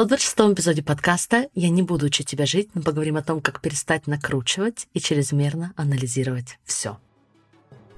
126 эпизоде подкаста я не буду учить тебя жить, но поговорим о том, как перестать накручивать и чрезмерно анализировать все.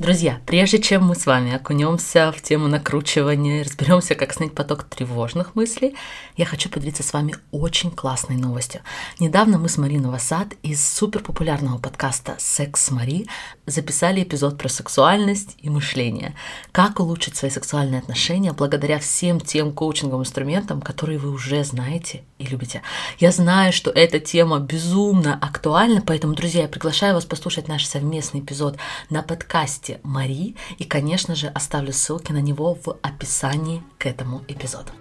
Друзья, прежде чем мы с вами окунемся в тему накручивания, разберемся, как снять поток тревожных мыслей, я хочу поделиться с вами очень классной новостью. Недавно мы с Мариной Васад из суперпопулярного подкаста «Секс с Мари» записали эпизод про сексуальность и мышление. Как улучшить свои сексуальные отношения благодаря всем тем коучинговым инструментам, которые вы уже знаете и любите. Я знаю, что эта тема безумно актуальна, поэтому, друзья, я приглашаю вас послушать наш совместный эпизод на подкасте подкасте Мари, и, конечно же, оставлю ссылки на него в описании к этому эпизоду.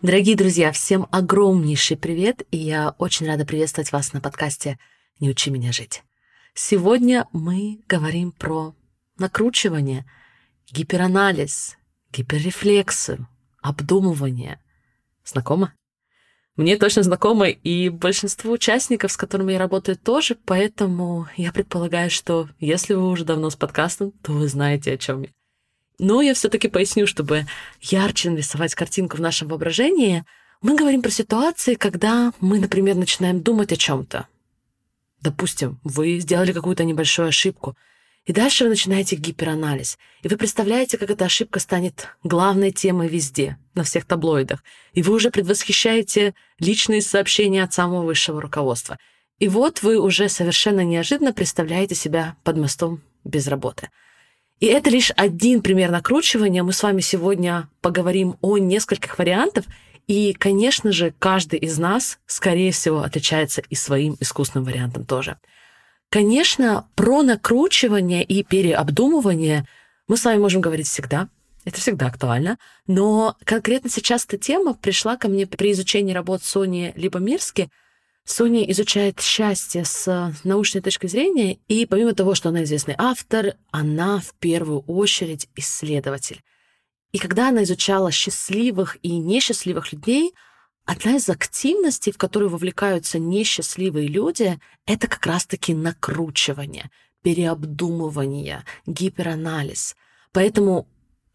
Дорогие друзья, всем огромнейший привет, и я очень рада приветствовать вас на подкасте «Не учи меня жить». Сегодня мы говорим про накручивание, гиперанализ, гиперрефлексию, обдумывание. Знакомо? Мне точно знакомы и большинство участников, с которыми я работаю, тоже, поэтому я предполагаю, что если вы уже давно с подкастом, то вы знаете, о чем я. Но я все-таки поясню, чтобы ярче нарисовать картинку в нашем воображении. Мы говорим про ситуации, когда мы, например, начинаем думать о чем-то. Допустим, вы сделали какую-то небольшую ошибку, и дальше вы начинаете гиперанализ. И вы представляете, как эта ошибка станет главной темой везде, на всех таблоидах. И вы уже предвосхищаете личные сообщения от самого высшего руководства. И вот вы уже совершенно неожиданно представляете себя под мостом без работы. И это лишь один пример накручивания. Мы с вами сегодня поговорим о нескольких вариантах. И, конечно же, каждый из нас, скорее всего, отличается и своим искусственным вариантом тоже. Конечно, про накручивание и переобдумывание мы с вами можем говорить всегда. Это всегда актуально. Но конкретно сейчас эта тема пришла ко мне при изучении работ Сони Либомирски. Соня изучает счастье с научной точки зрения, и помимо того, что она известный автор, она в первую очередь исследователь. И когда она изучала счастливых и несчастливых людей — Одна из активностей, в которую вовлекаются несчастливые люди, это как раз-таки накручивание, переобдумывание, гиперанализ. Поэтому,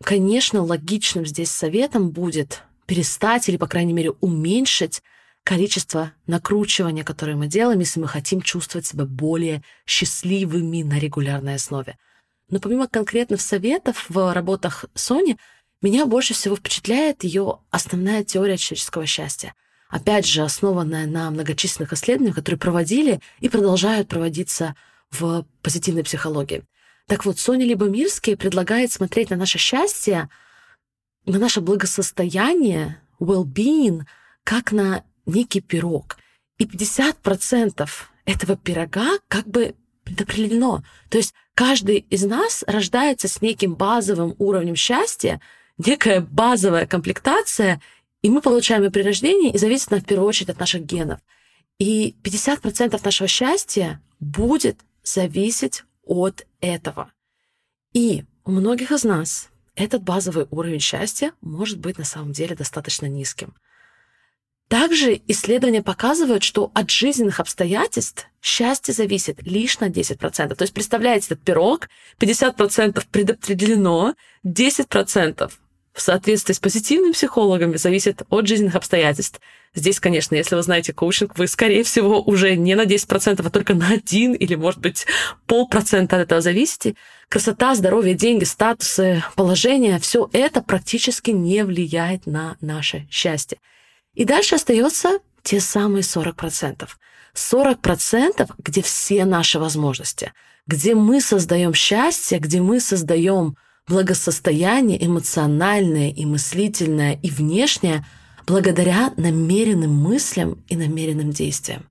конечно, логичным здесь советом будет перестать или, по крайней мере, уменьшить количество накручивания, которое мы делаем, если мы хотим чувствовать себя более счастливыми на регулярной основе. Но помимо конкретных советов в работах Сони, меня больше всего впечатляет ее основная теория человеческого счастья. Опять же, основанная на многочисленных исследованиях, которые проводили и продолжают проводиться в позитивной психологии. Так вот, Соня Либомирский предлагает смотреть на наше счастье, на наше благосостояние, well-being, как на некий пирог. И 50% этого пирога как бы предопределено. То есть каждый из нас рождается с неким базовым уровнем счастья, некая базовая комплектация, и мы получаем ее при рождении, и зависит она в первую очередь от наших генов. И 50% нашего счастья будет зависеть от этого. И у многих из нас этот базовый уровень счастья может быть на самом деле достаточно низким. Также исследования показывают, что от жизненных обстоятельств счастье зависит лишь на 10%. То есть, представляете, этот пирог, 50% предопределено, 10% в соответствии с позитивными психологами зависит от жизненных обстоятельств. Здесь, конечно, если вы знаете коучинг, вы, скорее всего, уже не на 10%, а только на 1 или, может быть, полпроцента от этого зависите. Красота, здоровье, деньги, статусы, положение – все это практически не влияет на наше счастье. И дальше остается те самые 40%. 40%, где все наши возможности, где мы создаем счастье, где мы создаем благосостояние эмоциональное и мыслительное и внешнее благодаря намеренным мыслям и намеренным действиям.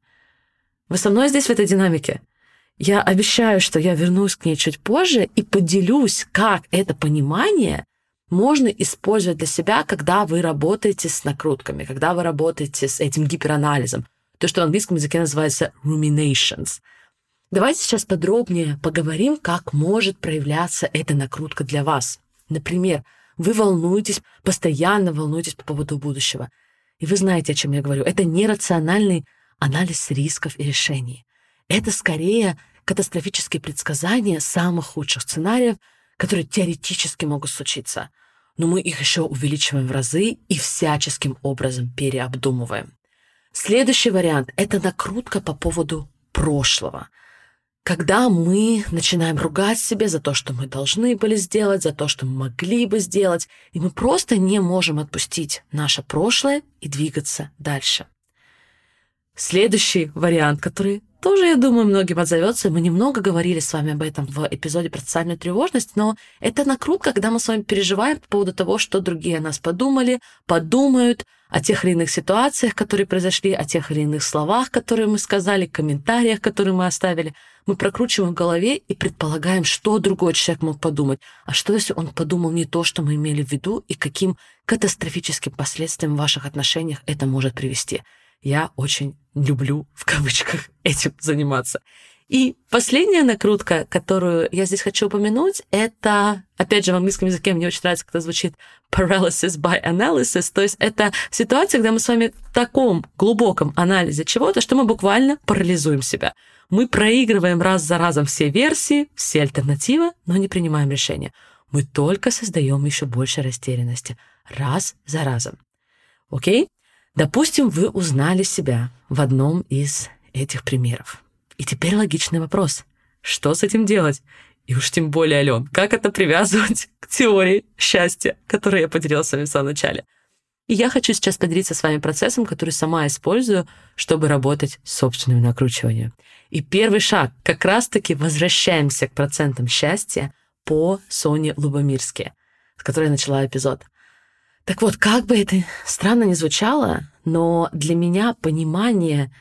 Вы со мной здесь в этой динамике? Я обещаю, что я вернусь к ней чуть позже и поделюсь, как это понимание можно использовать для себя, когда вы работаете с накрутками, когда вы работаете с этим гиперанализом. То, что в английском языке называется ruminations. Давайте сейчас подробнее поговорим, как может проявляться эта накрутка для вас. Например, вы волнуетесь, постоянно волнуетесь по поводу будущего. И вы знаете, о чем я говорю. Это нерациональный анализ рисков и решений. Это скорее катастрофические предсказания самых худших сценариев, которые теоретически могут случиться. Но мы их еще увеличиваем в разы и всяческим образом переобдумываем. Следующий вариант — это накрутка по поводу прошлого. Когда мы начинаем ругать себя за то, что мы должны были сделать, за то, что мы могли бы сделать, и мы просто не можем отпустить наше прошлое и двигаться дальше. Следующий вариант, который тоже, я думаю, многим отзовется. Мы немного говорили с вами об этом в эпизоде про социальную тревожность, но это накрутка, когда мы с вами переживаем по поводу того, что другие о нас подумали, подумают, о тех или иных ситуациях, которые произошли, о тех или иных словах, которые мы сказали, комментариях, которые мы оставили. Мы прокручиваем в голове и предполагаем, что другой человек мог подумать. А что, если он подумал не то, что мы имели в виду, и каким катастрофическим последствиям в ваших отношениях это может привести? Я очень люблю, в кавычках, этим заниматься. И последняя накрутка, которую я здесь хочу упомянуть, это, опять же, в английском языке мне очень нравится, когда звучит paralysis by analysis, то есть это ситуация, когда мы с вами в таком глубоком анализе чего-то, что мы буквально парализуем себя. Мы проигрываем раз за разом все версии, все альтернативы, но не принимаем решения. Мы только создаем еще больше растерянности раз за разом. Окей? Допустим, вы узнали себя в одном из этих примеров. И теперь логичный вопрос. Что с этим делать? И уж тем более, Ален, как это привязывать к теории счастья, которую я поделилась с вами в самом начале? И я хочу сейчас поделиться с вами процессом, который сама использую, чтобы работать с собственным накручиванием. И первый шаг — как раз-таки возвращаемся к процентам счастья по Соне Лубомирске, с которой я начала эпизод. Так вот, как бы это странно ни звучало, но для меня понимание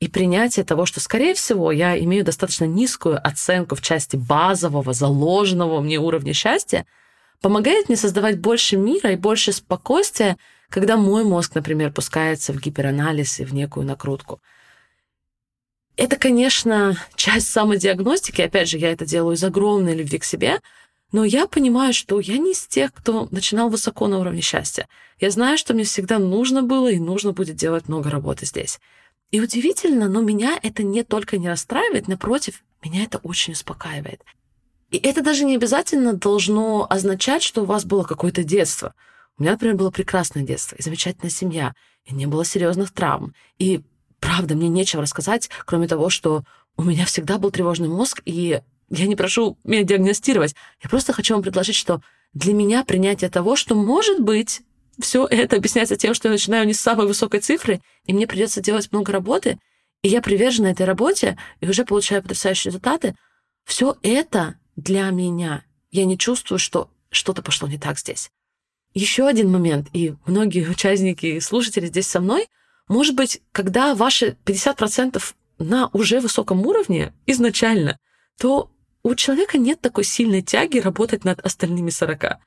и принятие того, что, скорее всего, я имею достаточно низкую оценку в части базового, заложенного мне уровня счастья, помогает мне создавать больше мира и больше спокойствия, когда мой мозг, например, пускается в гиперанализ и в некую накрутку. Это, конечно, часть самодиагностики. Опять же, я это делаю из огромной любви к себе, но я понимаю, что я не из тех, кто начинал высоко на уровне счастья. Я знаю, что мне всегда нужно было и нужно будет делать много работы здесь. И удивительно, но меня это не только не расстраивает, напротив, меня это очень успокаивает. И это даже не обязательно должно означать, что у вас было какое-то детство. У меня, например, было прекрасное детство и замечательная семья, и не было серьезных травм. И правда, мне нечего рассказать, кроме того, что у меня всегда был тревожный мозг, и я не прошу меня диагностировать. Я просто хочу вам предложить, что для меня принятие того, что, может быть, все это объясняется тем, что я начинаю не с самой высокой цифры, и мне придется делать много работы, и я привержена этой работе, и уже получаю потрясающие результаты. Все это для меня. Я не чувствую, что что-то пошло не так здесь. Еще один момент, и многие участники и слушатели здесь со мной, может быть, когда ваши 50% на уже высоком уровне изначально, то у человека нет такой сильной тяги работать над остальными 40.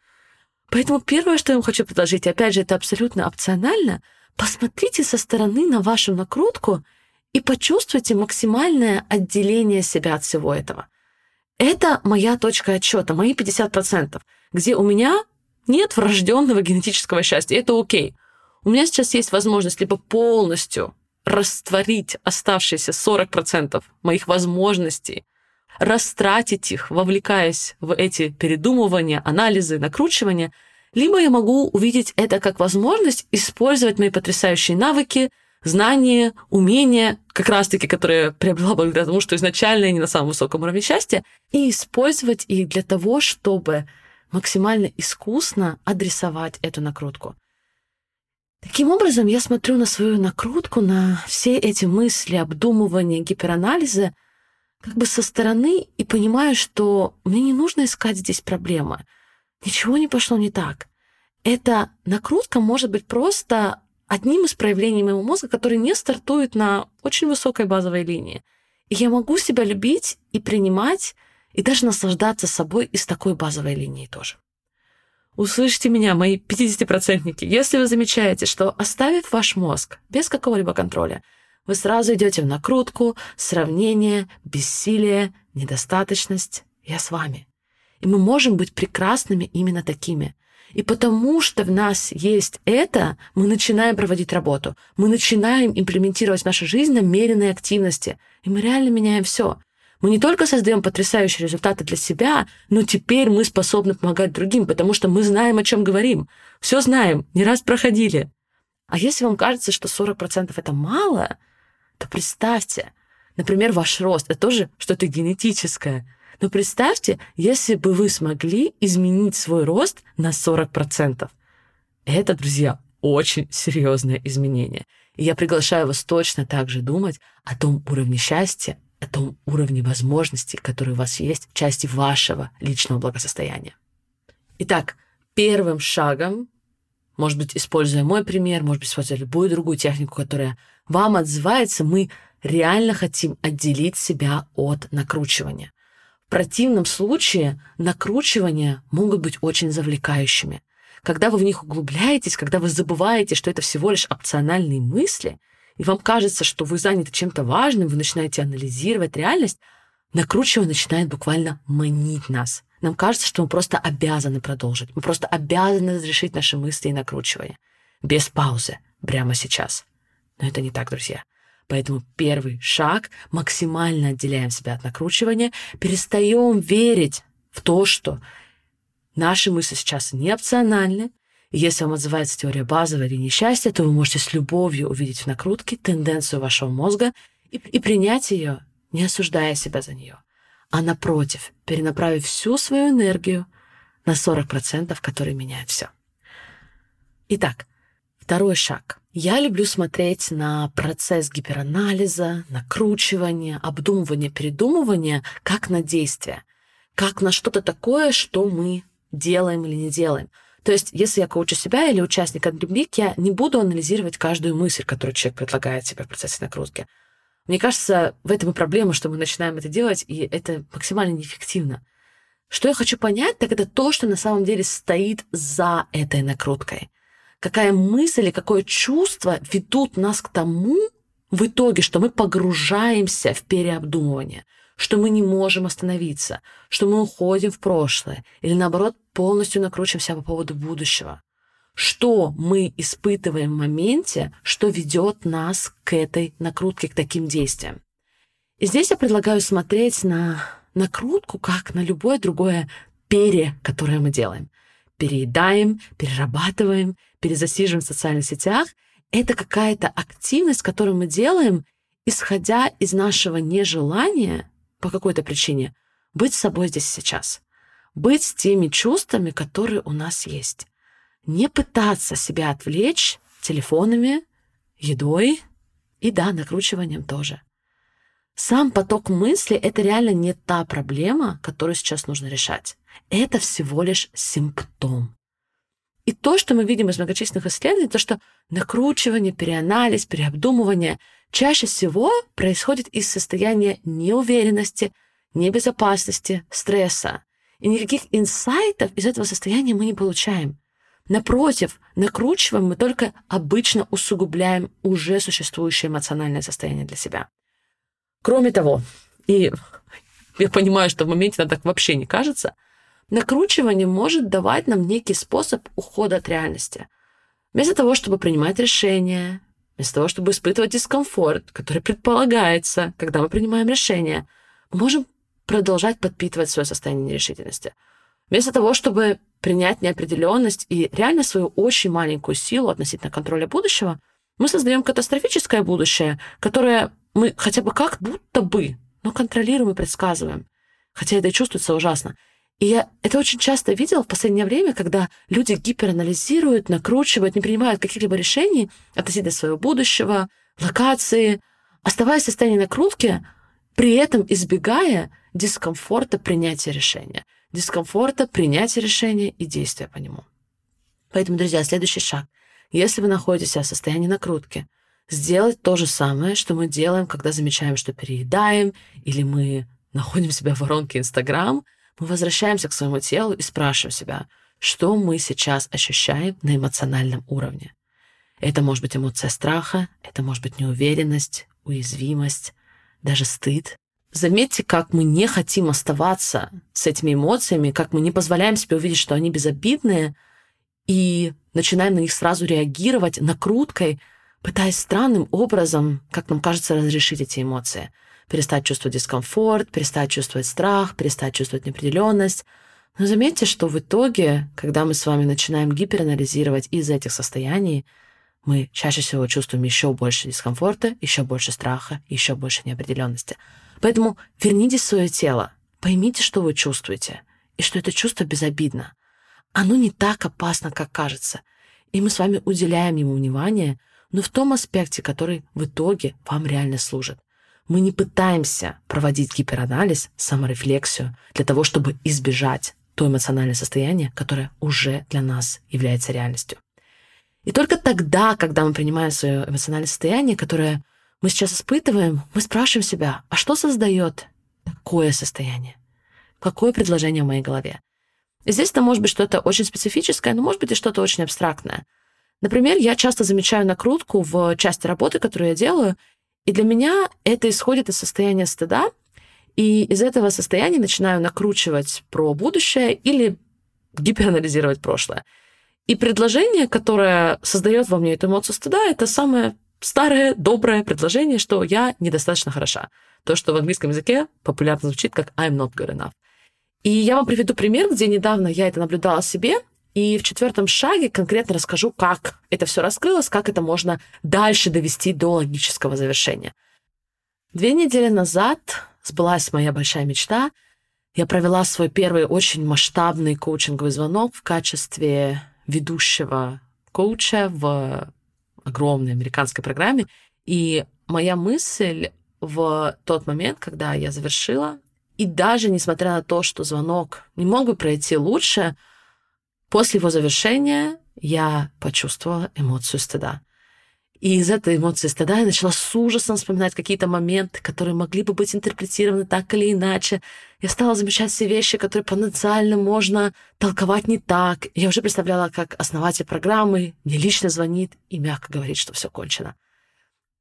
Поэтому первое, что я вам хочу предложить, опять же, это абсолютно опционально, посмотрите со стороны на вашу накрутку и почувствуйте максимальное отделение себя от всего этого. Это моя точка отчета, мои 50%, где у меня нет врожденного генетического счастья. Это окей. У меня сейчас есть возможность либо полностью растворить оставшиеся 40% моих возможностей растратить их, вовлекаясь в эти передумывания, анализы, накручивания, либо я могу увидеть это как возможность использовать мои потрясающие навыки, знания, умения, как раз-таки, которые я приобрела благодаря тому, что изначально я не на самом высоком уровне счастья, и использовать их для того, чтобы максимально искусно адресовать эту накрутку. Таким образом, я смотрю на свою накрутку, на все эти мысли, обдумывания, гиперанализы — как бы со стороны и понимаю, что мне не нужно искать здесь проблемы. Ничего не пошло не так. Эта накрутка может быть просто одним из проявлений моего мозга, который не стартует на очень высокой базовой линии. И я могу себя любить и принимать, и даже наслаждаться собой из такой базовой линии тоже. Услышьте меня, мои 50-процентники, если вы замечаете, что оставив ваш мозг без какого-либо контроля, Вы сразу идете в накрутку, сравнение, бессилие, недостаточность. Я с вами. И мы можем быть прекрасными именно такими. И потому что в нас есть это, мы начинаем проводить работу. Мы начинаем имплементировать в нашу жизнь намеренные активности. И мы реально меняем все. Мы не только создаем потрясающие результаты для себя, но теперь мы способны помогать другим, потому что мы знаем, о чем говорим. Все знаем, не раз проходили. А если вам кажется, что 40% это мало, то представьте, например, ваш рост, это тоже что-то генетическое. Но представьте, если бы вы смогли изменить свой рост на 40%. Это, друзья, очень серьезное изменение. И я приглашаю вас точно так же думать о том уровне счастья, о том уровне возможностей, которые у вас есть в части вашего личного благосостояния. Итак, первым шагом, может быть, используя мой пример, может быть, используя любую другую технику, которая вам отзывается, мы реально хотим отделить себя от накручивания. В противном случае накручивания могут быть очень завлекающими. Когда вы в них углубляетесь, когда вы забываете, что это всего лишь опциональные мысли – и вам кажется, что вы заняты чем-то важным, вы начинаете анализировать реальность, накручивание начинает буквально манить нас. Нам кажется, что мы просто обязаны продолжить. Мы просто обязаны разрешить наши мысли и накручивания. Без паузы. Прямо сейчас. Но это не так, друзья. Поэтому первый шаг — максимально отделяем себя от накручивания, перестаем верить в то, что наши мысли сейчас не опциональны, если вам отзывается теория базового или несчастья, то вы можете с любовью увидеть в накрутке тенденцию вашего мозга и, и принять ее, не осуждая себя за нее, а напротив, перенаправив всю свою энергию на 40%, которые меняют все. Итак, второй шаг. Я люблю смотреть на процесс гиперанализа, накручивания, обдумывания, передумывания как на действие, как на что-то такое, что мы делаем или не делаем – то есть, если я коучу себя или участника Dream я не буду анализировать каждую мысль, которую человек предлагает себе в процессе накрутки. Мне кажется, в этом и проблема, что мы начинаем это делать, и это максимально неэффективно. Что я хочу понять, так это то, что на самом деле стоит за этой накруткой. Какая мысль или какое чувство ведут нас к тому, в итоге, что мы погружаемся в переобдумывание – что мы не можем остановиться, что мы уходим в прошлое или, наоборот, полностью накручиваемся по поводу будущего. Что мы испытываем в моменте, что ведет нас к этой накрутке, к таким действиям. И здесь я предлагаю смотреть на накрутку как на любое другое пере, которое мы делаем. Переедаем, перерабатываем, перезасиживаем в социальных сетях. Это какая-то активность, которую мы делаем, исходя из нашего нежелания по какой-то причине быть собой здесь сейчас. Быть с теми чувствами, которые у нас есть. Не пытаться себя отвлечь телефонами, едой и, да, накручиванием тоже. Сам поток мысли — это реально не та проблема, которую сейчас нужно решать. Это всего лишь симптом. И то, что мы видим из многочисленных исследований, то, что накручивание, переанализ, переобдумывание чаще всего происходит из состояния неуверенности, небезопасности, стресса. И никаких инсайтов из этого состояния мы не получаем. Напротив, накручиваем мы только обычно усугубляем уже существующее эмоциональное состояние для себя. Кроме того, и я понимаю, что в моменте нам так вообще не кажется, накручивание может давать нам некий способ ухода от реальности. Вместо того, чтобы принимать решения, Вместо того, чтобы испытывать дискомфорт, который предполагается, когда мы принимаем решение, мы можем продолжать подпитывать свое состояние нерешительности. Вместо того, чтобы принять неопределенность и реально свою очень маленькую силу относительно контроля будущего, мы создаем катастрофическое будущее, которое мы хотя бы как будто бы, но контролируем и предсказываем. Хотя это и чувствуется ужасно. И я это очень часто видела в последнее время, когда люди гиперанализируют, накручивают, не принимают каких-либо решений относительно своего будущего, локации, оставаясь в состоянии накрутки, при этом избегая дискомфорта принятия решения, дискомфорта принятия решения и действия по нему. Поэтому, друзья, следующий шаг. Если вы находитесь в состоянии накрутки, сделать то же самое, что мы делаем, когда замечаем, что переедаем, или мы находим себя в воронке Инстаграм — мы возвращаемся к своему телу и спрашиваем себя, что мы сейчас ощущаем на эмоциональном уровне. Это может быть эмоция страха, это может быть неуверенность, уязвимость, даже стыд. Заметьте, как мы не хотим оставаться с этими эмоциями, как мы не позволяем себе увидеть, что они безобидные, и начинаем на них сразу реагировать накруткой, пытаясь странным образом, как нам кажется, разрешить эти эмоции. Перестать чувствовать дискомфорт, перестать чувствовать страх, перестать чувствовать неопределенность. Но заметьте, что в итоге, когда мы с вами начинаем гиперанализировать из этих состояний, мы чаще всего чувствуем еще больше дискомфорта, еще больше страха, еще больше неопределенности. Поэтому верните свое тело, поймите, что вы чувствуете, и что это чувство безобидно. Оно не так опасно, как кажется. И мы с вами уделяем ему внимание, но в том аспекте, который в итоге вам реально служит. Мы не пытаемся проводить гиперанализ, саморефлексию для того, чтобы избежать то эмоциональное состояние, которое уже для нас является реальностью. И только тогда, когда мы принимаем свое эмоциональное состояние, которое мы сейчас испытываем, мы спрашиваем себя, а что создает такое состояние? Какое предложение в моей голове? И здесь это может быть что-то очень специфическое, но может быть и что-то очень абстрактное. Например, я часто замечаю накрутку в части работы, которую я делаю, и для меня это исходит из состояния стыда, и из этого состояния начинаю накручивать про будущее или гиперанализировать прошлое. И предложение, которое создает во мне эту эмоцию стыда, это самое старое, доброе предложение, что я недостаточно хороша. То, что в английском языке популярно звучит как I'm not good enough. И я вам приведу пример, где недавно я это наблюдала себе, и в четвертом шаге конкретно расскажу, как это все раскрылось, как это можно дальше довести до логического завершения. Две недели назад сбылась моя большая мечта. Я провела свой первый очень масштабный коучинговый звонок в качестве ведущего коуча в огромной американской программе. И моя мысль в тот момент, когда я завершила, и даже несмотря на то, что звонок не мог бы пройти лучше, после его завершения я почувствовала эмоцию стыда. И из этой эмоции стыда я начала с ужасом вспоминать какие-то моменты, которые могли бы быть интерпретированы так или иначе. Я стала замечать все вещи, которые потенциально можно толковать не так. Я уже представляла, как основатель программы мне лично звонит и мягко говорит, что все кончено.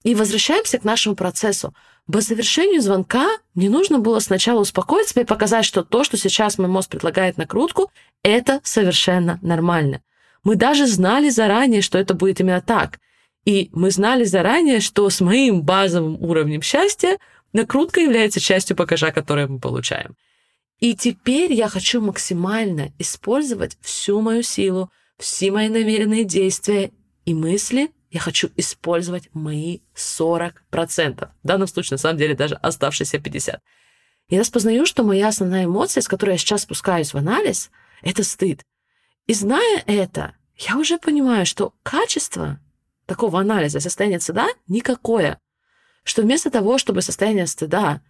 И возвращаемся к нашему процессу. По завершению звонка мне нужно было сначала успокоить себя и показать, что то, что сейчас мой мозг предлагает накрутку, это совершенно нормально. Мы даже знали заранее, что это будет именно так — и мы знали заранее, что с моим базовым уровнем счастья накрутка является частью багажа, который мы получаем. И теперь я хочу максимально использовать всю мою силу, все мои намеренные действия и мысли. Я хочу использовать мои 40%. В данном случае, на самом деле, даже оставшиеся 50%. Я распознаю, что моя основная эмоция, с которой я сейчас спускаюсь в анализ, это стыд. И зная это, я уже понимаю, что качество такого анализа состояния стыда никакое. Что вместо того, чтобы состояние стыда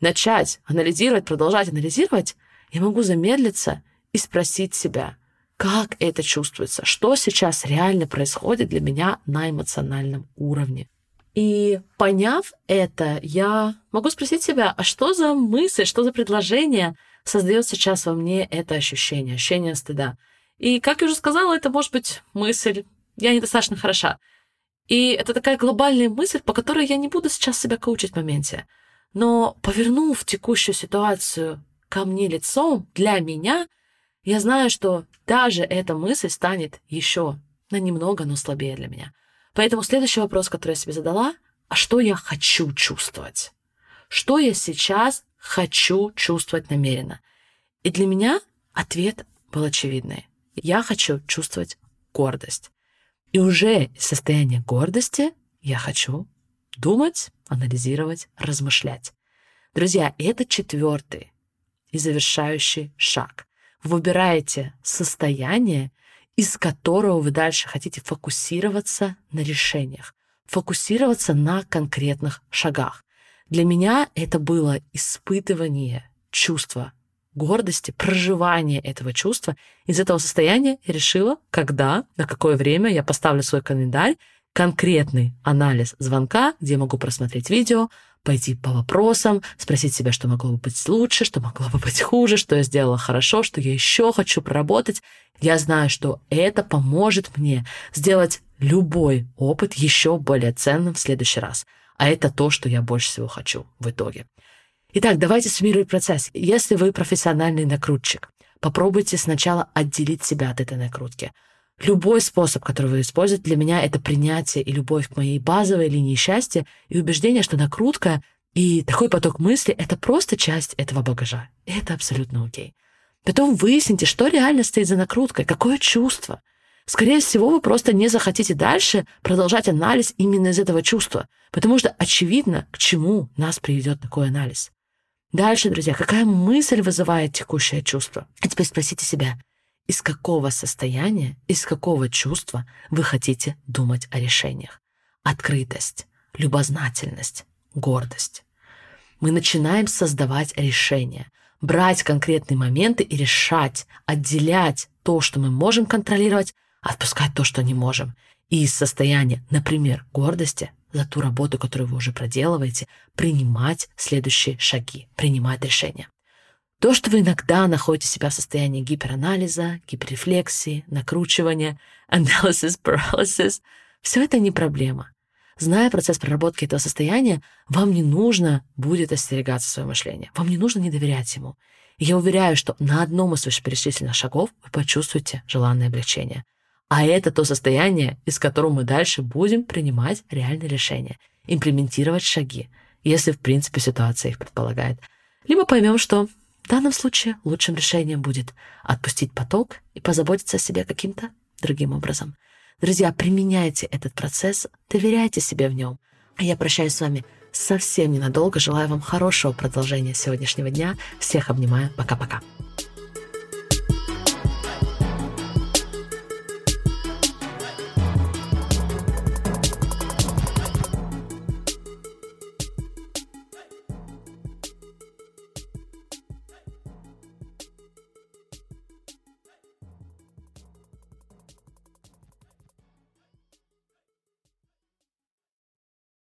начать анализировать, продолжать анализировать, я могу замедлиться и спросить себя, как это чувствуется, что сейчас реально происходит для меня на эмоциональном уровне. И поняв это, я могу спросить себя, а что за мысль, что за предложение создает сейчас во мне это ощущение, ощущение стыда. И, как я уже сказала, это может быть мысль, я недостаточно хороша. И это такая глобальная мысль, по которой я не буду сейчас себя коучить в моменте. Но повернув текущую ситуацию ко мне лицом, для меня, я знаю, что даже эта мысль станет еще на немного, но слабее для меня. Поэтому следующий вопрос, который я себе задала, а что я хочу чувствовать? Что я сейчас хочу чувствовать намеренно? И для меня ответ был очевидный. Я хочу чувствовать гордость. И уже из состояния гордости я хочу думать, анализировать, размышлять. Друзья, это четвертый и завершающий шаг. Вы выбираете состояние, из которого вы дальше хотите фокусироваться на решениях, фокусироваться на конкретных шагах. Для меня это было испытывание чувства гордости, проживание этого чувства. Из этого состояния я решила, когда, на какое время я поставлю свой календарь, конкретный анализ звонка, где я могу просмотреть видео, пойти по вопросам, спросить себя, что могло бы быть лучше, что могло бы быть хуже, что я сделала хорошо, что я еще хочу проработать. Я знаю, что это поможет мне сделать любой опыт еще более ценным в следующий раз. А это то, что я больше всего хочу в итоге. Итак, давайте суммировать процесс. Если вы профессиональный накрутчик, попробуйте сначала отделить себя от этой накрутки. Любой способ, который вы используете, для меня это принятие и любовь к моей базовой линии счастья и убеждение, что накрутка и такой поток мысли — это просто часть этого багажа. И это абсолютно окей. Потом выясните, что реально стоит за накруткой, какое чувство. Скорее всего, вы просто не захотите дальше продолжать анализ именно из этого чувства, потому что очевидно, к чему нас приведет такой анализ. Дальше, друзья, какая мысль вызывает текущее чувство? А теперь спросите себя, из какого состояния, из какого чувства вы хотите думать о решениях? Открытость, любознательность, гордость. Мы начинаем создавать решения, брать конкретные моменты и решать, отделять то, что мы можем контролировать, отпускать то, что не можем. И из состояния, например, гордости за ту работу, которую вы уже проделываете, принимать следующие шаги, принимать решения. То, что вы иногда находите себя в состоянии гиперанализа, гиперрефлексии, накручивания, analysis paralysis, все это не проблема. Зная процесс проработки этого состояния, вам не нужно будет остерегаться своего мышления. Вам не нужно не доверять ему. И я уверяю, что на одном из вышеперечисленных шагов вы почувствуете желанное облегчение. А это то состояние, из которого мы дальше будем принимать реальные решения, имплементировать шаги, если в принципе ситуация их предполагает. Либо поймем, что в данном случае лучшим решением будет отпустить поток и позаботиться о себе каким-то другим образом. Друзья, применяйте этот процесс, доверяйте себе в нем. А я прощаюсь с вами совсем ненадолго. Желаю вам хорошего продолжения сегодняшнего дня. Всех обнимаю. Пока-пока.